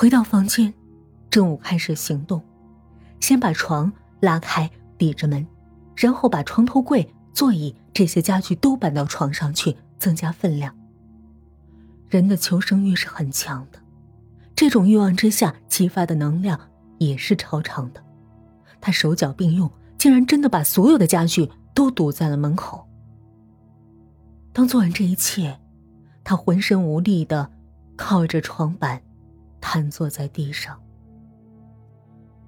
回到房间，正午开始行动，先把床拉开，抵着门，然后把床头柜、座椅这些家具都搬到床上去，增加分量。人的求生欲是很强的，这种欲望之下激发的能量也是超常的。他手脚并用，竟然真的把所有的家具都堵在了门口。当做完这一切，他浑身无力的靠着床板。瘫坐在地上。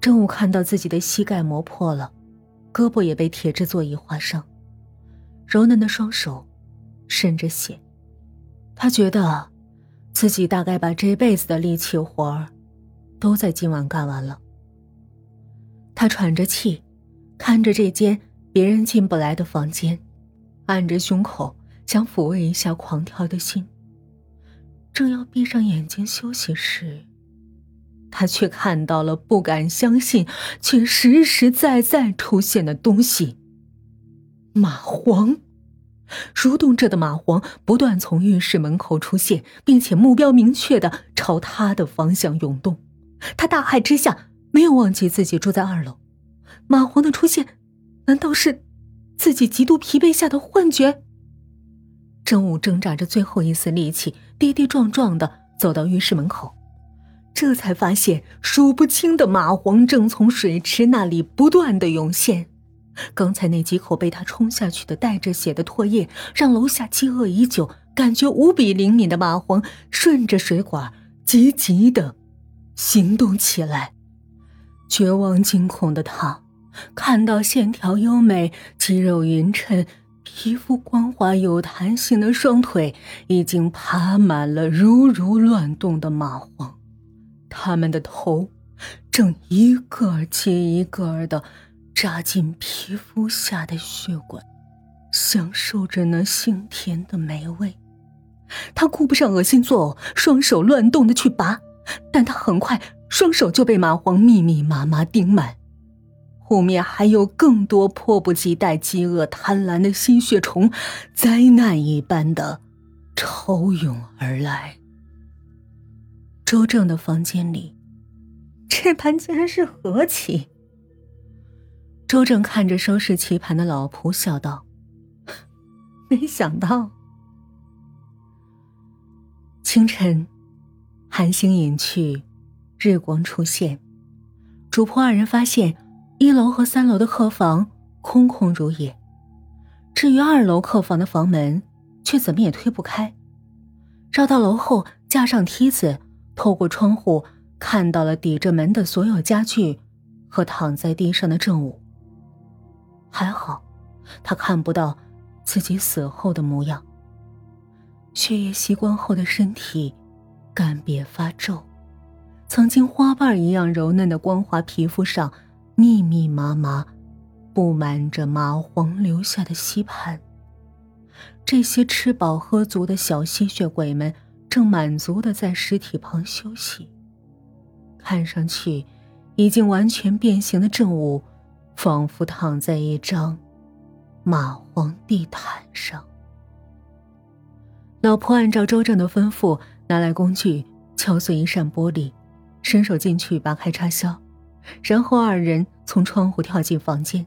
正午看到自己的膝盖磨破了，胳膊也被铁质座椅划伤，柔嫩的双手渗着血。他觉得，自己大概把这辈子的力气活儿，都在今晚干完了。他喘着气，看着这间别人进不来的房间，按着胸口，想抚慰一下狂跳的心。正要闭上眼睛休息时，他却看到了不敢相信却实实在在出现的东西——蚂蟥。蠕动着的蚂蟥不断从浴室门口出现，并且目标明确的朝他的方向涌动。他大骇之下，没有忘记自己住在二楼。蚂蟥的出现，难道是自己极度疲惫下的幻觉？正午挣扎着最后一丝力气，跌跌撞撞的走到浴室门口，这才发现数不清的蚂蟥正从水池那里不断的涌现。刚才那几口被他冲下去的带着血的唾液，让楼下饥饿已久、感觉无比灵敏的蚂蟥顺着水管急急的行动起来。绝望惊恐的他，看到线条优美、肌肉匀称。皮肤光滑有弹性的双腿已经爬满了如如乱动的蚂蟥，它们的头正一个接一个的扎进皮肤下的血管，享受着那腥甜的美味。他顾不上恶心作呕，双手乱动的去拔，但他很快双手就被蚂蟥密密麻麻钉满。后面还有更多迫不及待、饥饿贪婪的吸血虫，灾难一般的潮涌而来。周正的房间里，这盘竟然是和棋。周正看着收拾棋盘的老仆，笑道：“ 没想到。”清晨，寒星隐去，日光出现，主仆二人发现。一楼和三楼的客房空空如也，至于二楼客房的房门，却怎么也推不开。绕到楼后，架上梯子，透过窗户看到了抵着门的所有家具和躺在地上的正午。还好，他看不到自己死后的模样。血液吸光后的身体干瘪发皱，曾经花瓣一样柔嫩的光滑皮肤上。密密麻麻布满着蚂蟥留下的吸盘。这些吃饱喝足的小吸血鬼们正满足的在尸体旁休息。看上去已经完全变形的正午，仿佛躺在一张蚂蟥地毯上。老婆按照周正的吩咐，拿来工具敲碎一扇玻璃，伸手进去拔开插销。然后二人从窗户跳进房间。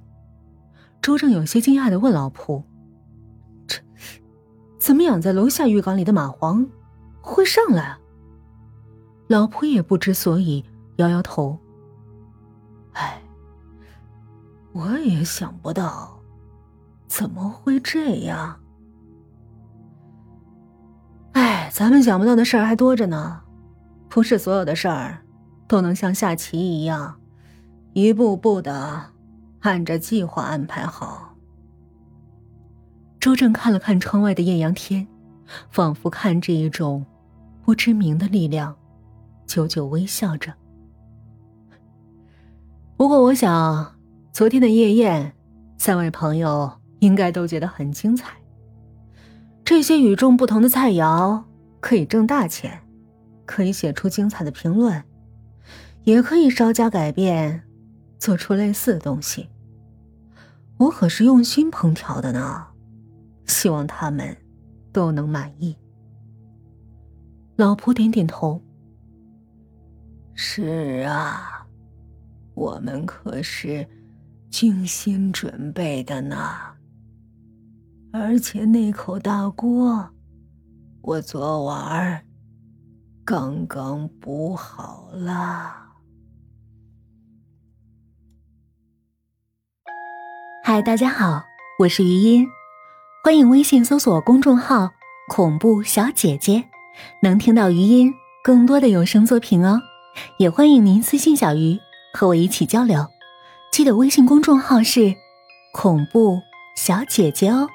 周正有些惊讶的问老仆：“这怎么养在楼下浴缸里的蚂蟥会上来？”老仆也不知所以，摇摇头：“哎，我也想不到，怎么会这样？哎，咱们想不到的事儿还多着呢，不是所有的事儿都能像下棋一样。”一步步的，按着计划安排好。周正看了看窗外的艳阳天，仿佛看着一种不知名的力量，久久微笑着。不过，我想昨天的夜宴，三位朋友应该都觉得很精彩。这些与众不同的菜肴可以挣大钱，可以写出精彩的评论，也可以稍加改变。做出类似的东西，我可是用心烹调的呢，希望他们都能满意。老婆点点头。是啊，我们可是精心准备的呢。而且那口大锅，我昨晚儿刚刚补好了。嗨，大家好，我是余音，欢迎微信搜索公众号“恐怖小姐姐”，能听到余音更多的有声作品哦。也欢迎您私信小鱼和我一起交流，记得微信公众号是“恐怖小姐姐”哦。